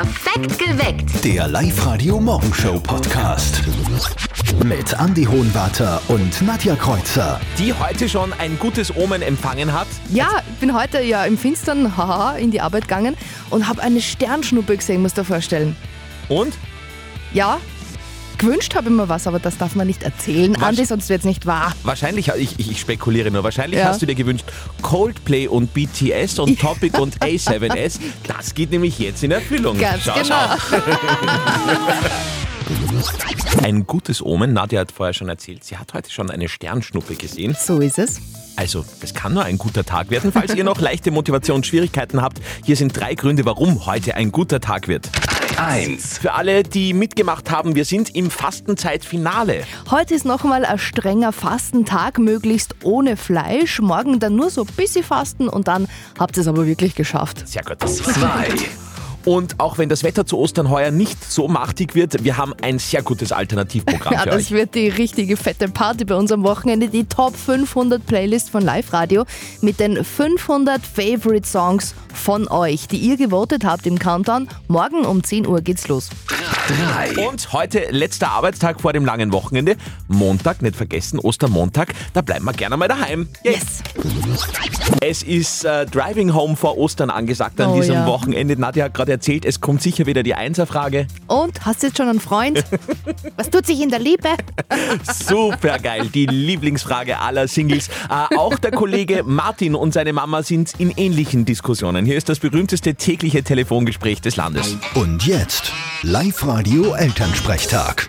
Perfekt geweckt. Der Live-Radio-Morgenshow-Podcast. Mit Andy Hohenwarter und Nadja Kreuzer. die heute schon ein gutes Omen empfangen hat. Ja, ich bin heute ja im Finstern haha, in die Arbeit gegangen und habe eine Sternschnuppe gesehen, musst du dir vorstellen. Und? Ja, gewünscht habe ich mir was, aber das darf man nicht erzählen, Was? Andi, sonst wird es nicht wahr. Wahrscheinlich, ich, ich, ich spekuliere nur, wahrscheinlich Ja. hast du dir gewünscht Coldplay und BTS und Topic und A7S. Das geht nämlich jetzt in Erfüllung. Ganz Schau, genau. Schau. Ein gutes Omen, Nadja hat vorher schon erzählt, sie hat heute schon eine Sternschnuppe gesehen. So ist es. Also, es kann nur ein guter Tag werden. Falls ihr noch leichte Motivationsschwierigkeiten habt, hier sind drei Gründe, warum heute ein guter Tag wird. 1. Für alle, die mitgemacht haben, wir sind im Fastenzeitfinale. Heute ist nochmal ein strenger Fastentag, möglichst ohne Fleisch. Morgen dann nur so ein bisschen fasten und dann habt ihr es aber wirklich geschafft. Sehr gut. 2. Und auch wenn das Wetter zu Ostern heuer nicht so machtig wird, wir haben ein sehr gutes Alternativprogramm Ja, für das euch. wird die richtige fette Party bei uns am Wochenende. Die Top 500 Playlist von Live Radio mit den 500 Favorite Songs von euch, die ihr gewotet habt im Countdown. Morgen um 10 Uhr geht's los. 3. Und heute letzter Arbeitstag vor dem langen Wochenende. Montag, nicht vergessen, Ostermontag. Da bleiben wir gerne mal daheim. Yay. Yes! Es ist äh, Driving Home vor Ostern angesagt an Oh diesem ja. Wochenende. Nadja hat gerade erzählt, es kommt sicher wieder die Einserfrage. Und, hast du jetzt schon einen Freund? Was tut sich in der Liebe? Super geil, die Lieblingsfrage aller Singles. Äh, auch der Kollege Martin und seine Mama sind in ähnlichen Diskussionen. Hier ist das berühmteste tägliche Telefongespräch des Landes. Und jetzt Live-Radio Elternsprechtag.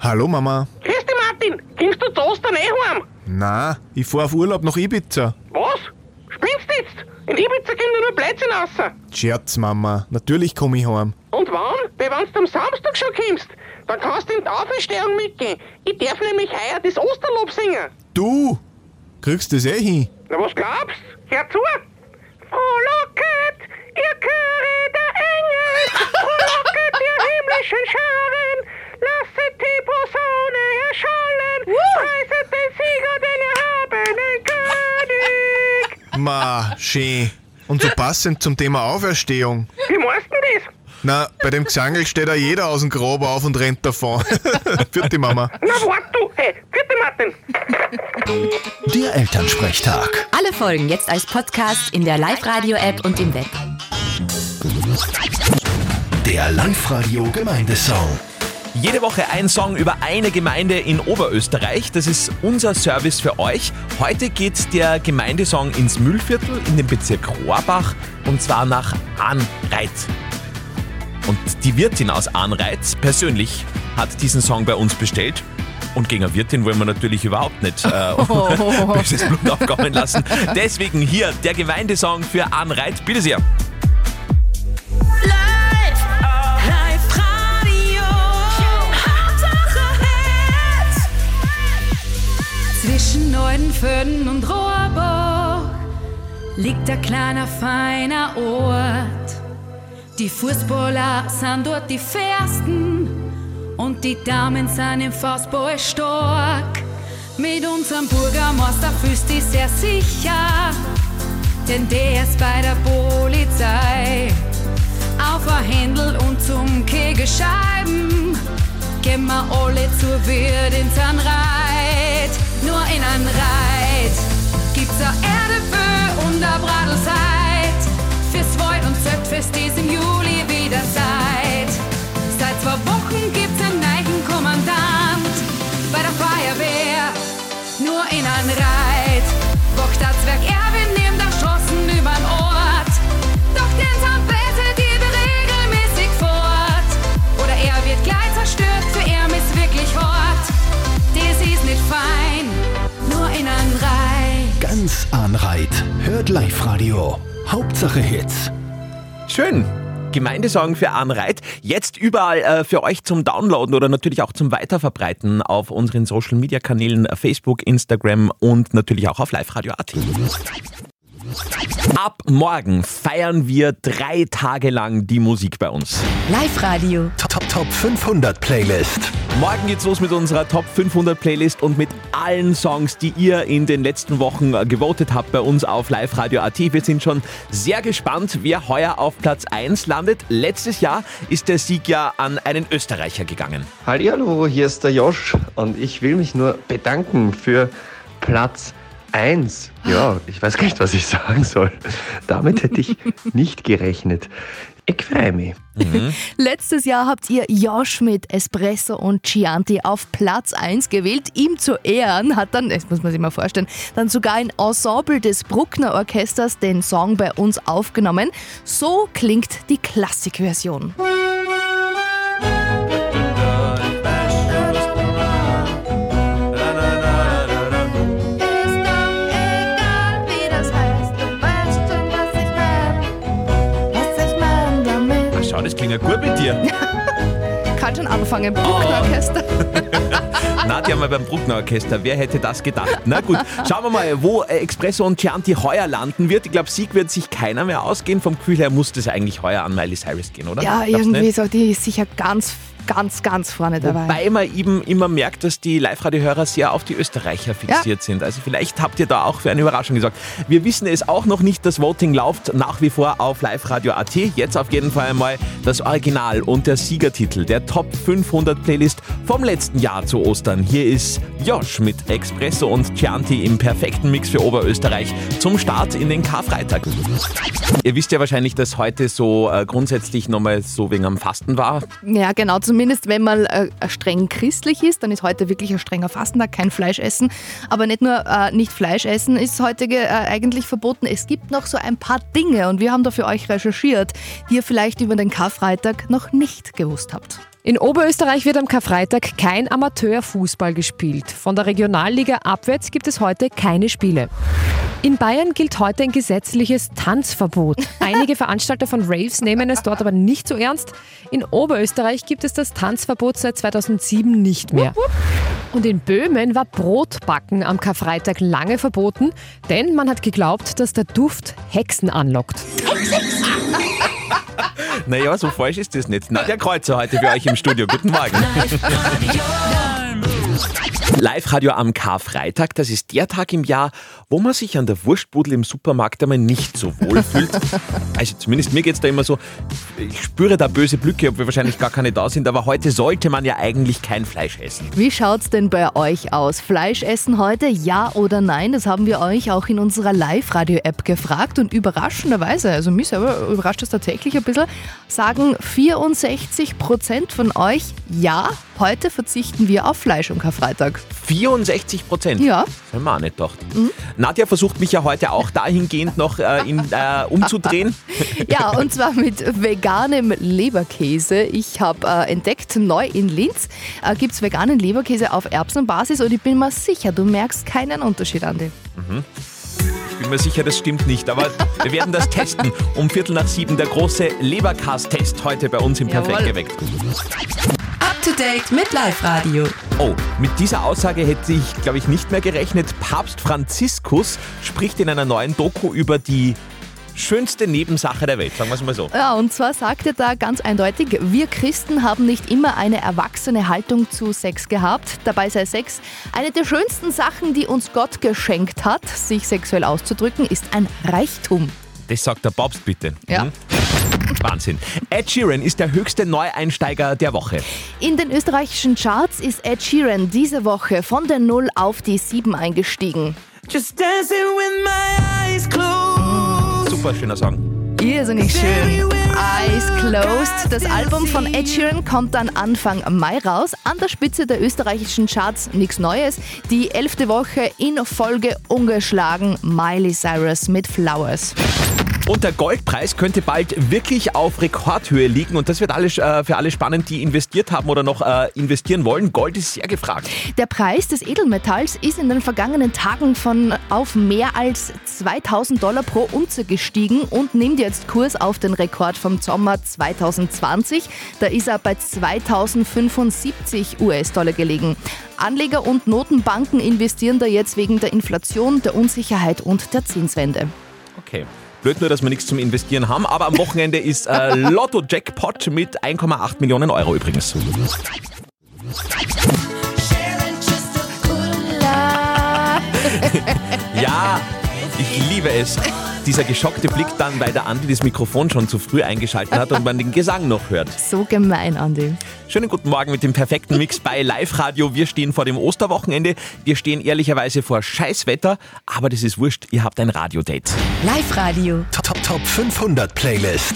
Hallo Mama. Grüß dich, Martin. Kommst du zu Ostern eh heim? Na, ich fahr auf Urlaub nach Ibiza. Was? Du? In Ibiza kommt ja nur Blödsinn raus. Scherz, Mama. Natürlich komm ich heim. Und wann? Weil wenn du am Samstag schon kommst, dann kannst du in die Auferstehung mitgehen. Ich darf nämlich heuer das Osterlob singen. Du! Kriegst das eh hin? Na, was glaubst? Hör zu. Frohlocket, ihr Chöre der Engel, frohlocket, ihr himmlischen Scharen, lasset die Posaune erschallen, preiset den Sieger, Ma, schön. Und so passend zum Thema Auferstehung. Wie meinst du denn das? Na, bei dem Gesangel steht ja jeder aus dem Grab auf und rennt davon. Vierte Mama. Na, wart du! Hey, bitte Martin! Der Elternsprechtag. Alle Folgen jetzt als Podcast in der Live-Radio-App und im Web. Der Live-Radio Gemeindesong. Jede Woche ein Song über eine Gemeinde in Oberösterreich. Das ist unser Service für euch. Heute geht der Gemeindesong ins Müllviertel in den Bezirk Rohrbach und zwar nach Ahnreit. Und die Wirtin aus Ahnreit persönlich hat diesen Song bei uns bestellt. Und gegen eine Wirtin wollen wir natürlich überhaupt nicht äh, böses Blut aufkommen lassen. Deswegen hier der Gemeindesong für Ahnreit. Bitte sehr. Neudenföhn und Rohrbach liegt ein kleiner, feiner Ort. Die Fußballer sind dort die Fersten und die Damen sind im Faustball stark. Mit unserem Bürgermeister fühlst dich sehr sicher, denn der ist bei der Polizei. Auf ein Händel und zum Kegelscheiben gehen wir alle zur Wirt in seinen Reit. Nur in ein Reit gibt's a Erdefö und a Bradelseit. Fürs Wald- und Zeltfest ist im Juli Live-Radio. Hauptsache Hits. Schön. Gemeindesong für Anreit. Jetzt überall äh, für euch zum Downloaden oder natürlich auch zum Weiterverbreiten auf unseren Social Media Kanälen äh, Facebook, Instagram und natürlich auch auf Live Radio AT. Ab morgen feiern wir drei Tage lang die Musik bei uns. Live-Radio. Top, Top, Top 500 Playlist. Morgen geht's los mit unserer Top 500 Playlist und mit allen Songs, die ihr in den letzten Wochen äh, gewotet habt bei uns auf Live Radio AT. Wir sind schon sehr gespannt, wer heuer auf Platz 1 landet. Letztes Jahr ist der Sieg ja an einen Österreicher gegangen. Hallo, hier ist der Josh und ich will mich nur bedanken für Platz 1. Ja, ich weiß gar nicht, was ich sagen soll. Damit hätte ich nicht gerechnet. Ich freue mich. Letztes Jahr habt ihr Josh mit Espresso und Chianti auf Platz 1 gewählt. Ihm zu Ehren hat dann, das muss man sich mal vorstellen, dann sogar ein Ensemble des Bruckner Orchesters den Song bei uns aufgenommen. So klingt die Klassikversion. Ist das klingt ja gut mit dir. Kann schon anfangen. Bruckner Orchester. Nadja mal beim Bruckner Orchester. Wer hätte das gedacht? Na gut, schauen wir mal, wo äh, Expresso und Chianti heuer landen wird. Ich glaube, Sieg wird sich keiner mehr ausgehen. Vom Gefühl her muss das eigentlich heuer an Miley Cyrus gehen, oder? Ja, Glaubst irgendwie nicht? so, die ist sicher ganz, ganz, ganz vorne dabei. Wobei man eben immer merkt, dass die Live-Radio-Hörer sehr auf die Österreicher fixiert sind. Also vielleicht habt ihr da auch für eine Überraschung gesorgt. Wir wissen es auch noch nicht, das Voting läuft nach wie vor auf Live-Radio.at. Jetzt auf jeden Fall mal das Original und der Siegertitel der Top 500 Playlist vom letzten Jahr zu Ostern. Hier ist Josh mit Expresso und Chianti im perfekten Mix für Oberösterreich zum Start in den Karfreitag. Ihr wisst ja wahrscheinlich, dass heute so äh, grundsätzlich nochmal so wegen am Fasten war. Ja, genau. Zumindest wenn man äh, streng christlich ist, dann ist heute wirklich ein strenger Fastentag, kein Fleisch essen. Aber nicht nur äh, nicht Fleisch essen ist heute äh, eigentlich verboten. Es gibt noch so ein paar Dinge und wir haben da für euch recherchiert, die ihr vielleicht über den Karfreitag noch nicht gewusst habt. In Oberösterreich wird am Karfreitag kein Amateurfußball gespielt. Von der Regionalliga abwärts gibt es heute keine Spiele. In Bayern gilt heute ein gesetzliches Tanzverbot. Einige Veranstalter von Raves nehmen es dort aber nicht so ernst. In Oberösterreich gibt es das Tanzverbot seit 2007 nicht mehr. Und in Böhmen war Brotbacken am Karfreitag lange verboten, denn man hat geglaubt, dass der Duft Hexen anlockt. Naja, so falsch ist das nicht. Nadja Kreuzer heute für euch im Studio. Guten Morgen. Live-Radio am Karfreitag, das ist der Tag im Jahr, wo man sich an der Wurstbudel im Supermarkt einmal nicht so wohl fühlt. Also zumindest mir geht es da immer so, ich spüre da böse Blicke, obwohl wahrscheinlich gar keine da sind, aber heute sollte man ja eigentlich kein Fleisch essen. Wie schaut's denn bei euch aus? Fleisch essen heute, ja oder nein? Das haben wir euch auch in unserer Live-Radio-App gefragt und überraschenderweise, also mich selber überrascht das tatsächlich ein bisschen, sagen 64 Prozent von euch, ja, heute verzichten wir auf Fleisch am Karfreitag. 64 Prozent. Ja. Mhm. Haben wir auch nicht gedacht. Nadja versucht mich ja heute auch dahingehend noch äh, in, äh, umzudrehen. Ja, und zwar mit veganem Leberkäse. Ich habe äh, entdeckt, neu in Linz äh, gibt es veganen Leberkäse auf Erbsenbasis und ich bin mir sicher, du merkst keinen Unterschied, Andi. Ich bin mir sicher, das stimmt nicht, aber wir werden das testen. Um Viertel nach sieben der große Leberkas-Test heute bei uns im Perfekt geweckt. To date mit Live-Radio. Oh, mit dieser Aussage hätte ich, glaube ich, nicht mehr gerechnet. Papst Franziskus spricht in einer neuen Doku über die schönste Nebensache der Welt, sagen wir es mal so. Ja, und zwar sagt er da ganz eindeutig, wir Christen haben nicht immer eine erwachsene Haltung zu Sex gehabt. Dabei sei Sex eine der schönsten Sachen, die uns Gott geschenkt hat. Sich sexuell auszudrücken, ist ein Reichtum. Das sagt der Papst bitte. Ja. Mhm. Wahnsinn. Ed Sheeran ist der höchste Neueinsteiger der Woche. In den österreichischen Charts ist Ed Sheeran diese Woche von der 0 auf die 7 eingestiegen. Super schöner Song. Irrsinnig schön. Eyes Closed. Das Album von Ed Sheeran kommt dann Anfang Mai raus. An der Spitze der österreichischen Charts nichts Neues. Die elfte Woche in Folge ungeschlagen Miley Cyrus mit Flowers. Und der Goldpreis könnte bald wirklich auf Rekordhöhe liegen. Und das wird alles, äh, für alle spannend, die investiert haben oder noch äh, investieren wollen. Gold ist sehr gefragt. Der Preis des Edelmetalls ist in den vergangenen Tagen von auf mehr als 2000 Dollar pro Unze gestiegen und nimmt jetzt Kurs auf den Rekord vom Sommer 2020. Da ist er bei 2075 US-Dollar gelegen. Anleger und Notenbanken investieren da jetzt wegen der Inflation, der Unsicherheit und der Zinswende. Okay. Blöd nur, dass wir nichts zum Investieren haben, aber am Wochenende ist äh, Lotto-Jackpot mit 1,8 Millionen Euro übrigens. Ja, ich liebe es. Dieser geschockte Blick dann, weil der Andi das Mikrofon schon zu früh eingeschaltet hat und man den Gesang noch hört. So gemein, Andi. Schönen guten Morgen mit dem perfekten Mix bei Live Radio. Wir stehen vor dem Osterwochenende. Wir stehen ehrlicherweise vor Scheißwetter, aber das ist wurscht. Ihr habt ein Radiodate. Live-Radio. Top, Top, Top 500 Playlist.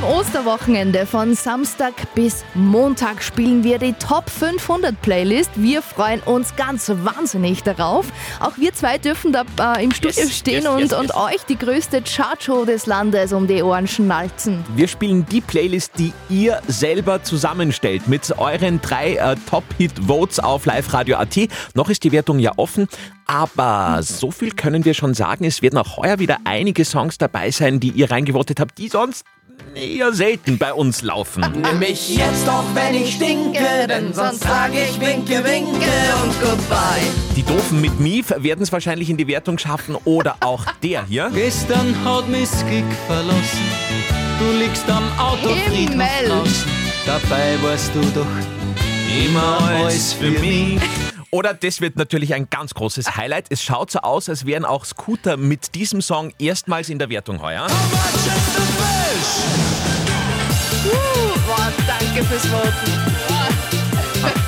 Am Osterwochenende von Samstag bis Montag spielen wir die Top 500 Playlist. Wir freuen uns ganz wahnsinnig darauf. Auch wir zwei dürfen da äh, im Studio Yes, stehen yes, und, yes, und euch die größte Chartshow des Landes um die Ohren schnalzen. Wir spielen die Playlist, die ihr selber zusammenstellt mit euren drei äh, Top-Hit-Votes auf liveradio.at. Noch ist die Wertung ja offen, aber so viel können wir schon sagen. Es werden auch heuer wieder einige Songs dabei sein, die ihr reingevotet habt, die sonst eher selten bei uns laufen. Nimm mich jetzt auch, wenn ich stinke, denn sonst sag ich winke, winke und goodbye. Die Doofen mit Mief werden es wahrscheinlich in die Wertung schaffen oder auch der hier. Gestern hat mich Glück verlassen. Du liegst am Autofriedhof draußen. Dabei warst du doch immer alles für mich. Oder das wird natürlich ein ganz großes Highlight. Es schaut so aus, als wären auch Scooter mit diesem Song erstmals in der Wertung heuer. Uh, boah, danke fürs Voten.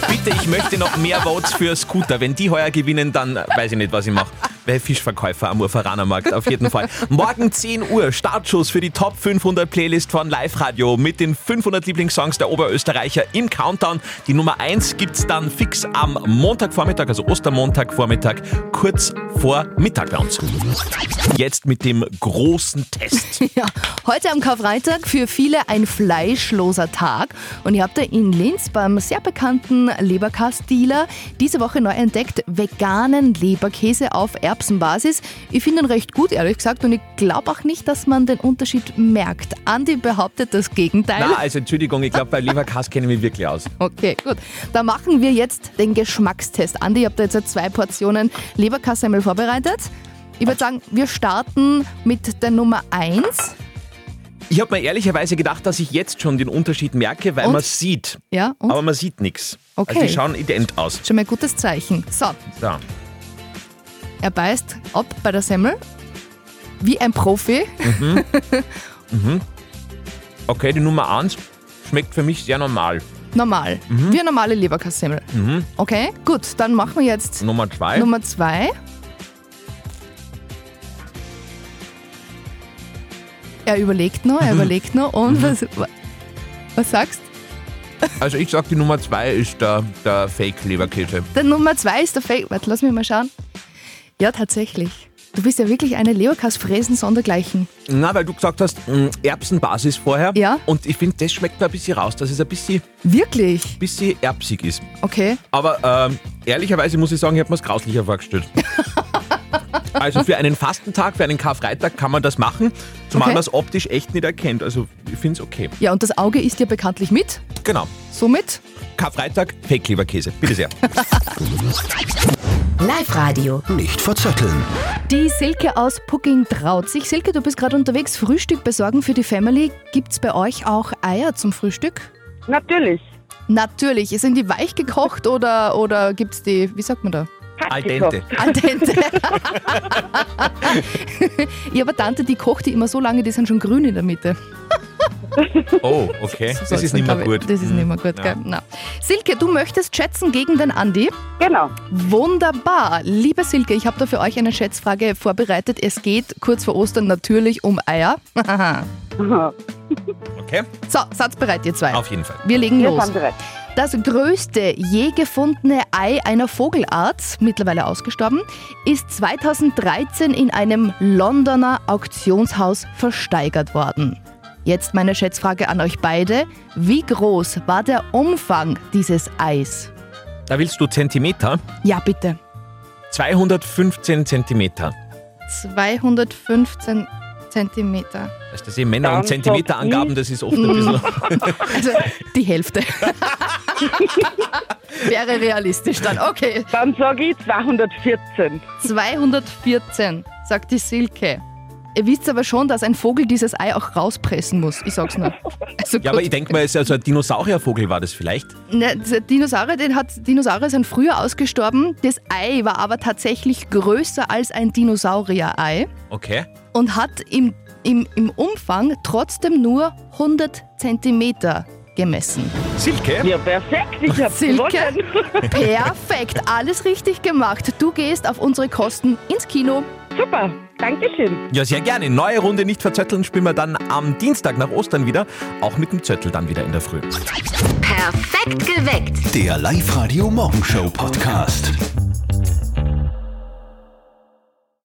Bitte, ich möchte noch mehr Votes für Scooter. Wenn die heuer gewinnen, dann weiß ich nicht, was ich mache. Fischverkäufer am Urveranermarkt, auf jeden Fall. Morgen 10 Uhr, Startschuss für die Top 500 Playlist von Live Radio mit den 500 Lieblingssongs der Oberösterreicher im Countdown. Die Nummer 1 gibt's dann fix am Montagvormittag, also Ostermontagvormittag, kurz vor Mittag bei uns. Jetzt mit dem großen Test. Ja, heute am Karfreitag für viele ein fleischloser Tag. Und ihr habt da in Linz beim sehr bekannten Leberkast-Dealer diese Woche neu entdeckt veganen Leberkäse auf Erbsenbasis. Ich finde ihn recht gut, ehrlich gesagt. Und ich glaube auch nicht, dass man den Unterschied merkt. Andi behauptet das Gegenteil. Na, also Entschuldigung, ich glaube, bei Leberkass kenne ich mich wirklich aus. Okay, gut. Da machen wir jetzt den Geschmackstest. Andi, ihr habt da jetzt zwei Portionen Leberkassemmel vorbereitet. Ich würde sagen, wir starten mit der Nummer 1. Ich habe mir ehrlicherweise gedacht, dass ich jetzt schon den Unterschied merke, weil man sieht. Ja, und? Aber man sieht nichts. Okay. Also die schauen ident aus. Schon mal ein gutes Zeichen. So, So. Er beißt ab bei der Semmel. Wie ein Profi. Okay, die Nummer 1 schmeckt für mich sehr normal. Normal. Mhm. Wie eine normale Leberkassemmel. Okay, gut. Dann machen wir jetzt Nummer 2. Nummer 2. Er überlegt noch, Mhm. er überlegt noch. Und was, was sagst Also ich sag, die Nummer 2 ist der, der Fake-Leberkäse. Der Nummer 2 ist der Fake. Warte, lass mich mal schauen. Ja, tatsächlich. Du bist ja wirklich eine Leberkassfräsen sondergleichen. Na, weil du gesagt hast, mh, Erbsenbasis vorher. Ja. Und ich finde, das schmeckt mir ein bisschen raus, dass es ein bisschen, Wirklich? bisschen erbsig ist. Okay. Aber ähm, ehrlicherweise muss ich sagen, ich habe mir es grauslicher vorgestellt. also für einen Fastentag, für einen Karfreitag kann man das machen, zumal Okay. man es optisch echt nicht erkennt. Also ich finde es okay. Ja, und das Auge isst ja bekanntlich mit. Genau. Somit Karfreitag, Fake-Leberkäse. Bitte sehr. Live-Radio. Nicht verzetteln. Die Silke aus Pucking traut sich. Silke, du bist gerade unterwegs. Frühstück besorgen für die Family. Gibt's bei euch auch Eier zum Frühstück? Natürlich. Natürlich. Sind die weich gekocht oder, oder gibt's die, wie sagt man da? Al dente. Al dente. ich habe eine Tante, die kocht die immer so lange, die sind schon grün in der Mitte. Oh, okay. Das soll's ist nicht mehr gut. Das ist nicht mehr gut, Ja. gell? Na. Silke, du möchtest schätzen gegen den Andi? Genau. Wunderbar. Liebe Silke, ich habe da für euch eine Schätzfrage vorbereitet. Es geht kurz vor Ostern natürlich um Eier. Okay, so, Satz bereit, ihr zwei. auf jeden Fall. Wir legen Wir los. sind bereit. Das größte je gefundene Ei einer Vogelart, mittlerweile ausgestorben, ist 2013 in einem Londoner Auktionshaus versteigert worden. Jetzt meine Schätzfrage an euch beide. Wie groß war der Umfang dieses Eis? Da willst du Zentimeter? Ja, bitte. 215 Zentimeter. 215 Zentimeter. Weißt du, Männer und Zentimeterangaben, das ist oft ein bisschen. Also die Hälfte. Wäre realistisch dann. Okay. Dann sage ich 214. 214, sagt die Silke. Ihr wisst aber schon, dass ein Vogel dieses Ei auch rauspressen muss. Ich sag's nur. Also Ja, aber ich denke mal, es ist also ein Dinosauriervogel war das vielleicht. Ne, der Dinosaurier, den hat, Dinosaurier sind früher ausgestorben. Das Ei war aber tatsächlich größer als ein Dinosaurier-Ei Okay. und hat im, im, im Umfang trotzdem nur 100 Zentimeter gemessen. Silke? Ja, perfekt, ich hab's Silke, gewonnen. perfekt, alles richtig gemacht. Du gehst auf unsere Kosten ins Kino. Super, Dankeschön. Ja, sehr gerne. Neue Runde nicht verzetteln spielen wir dann am Dienstag nach Ostern wieder. Auch mit dem Zettel dann wieder in der Früh. Perfekt geweckt. Der Live-Radio Morgenshow Podcast.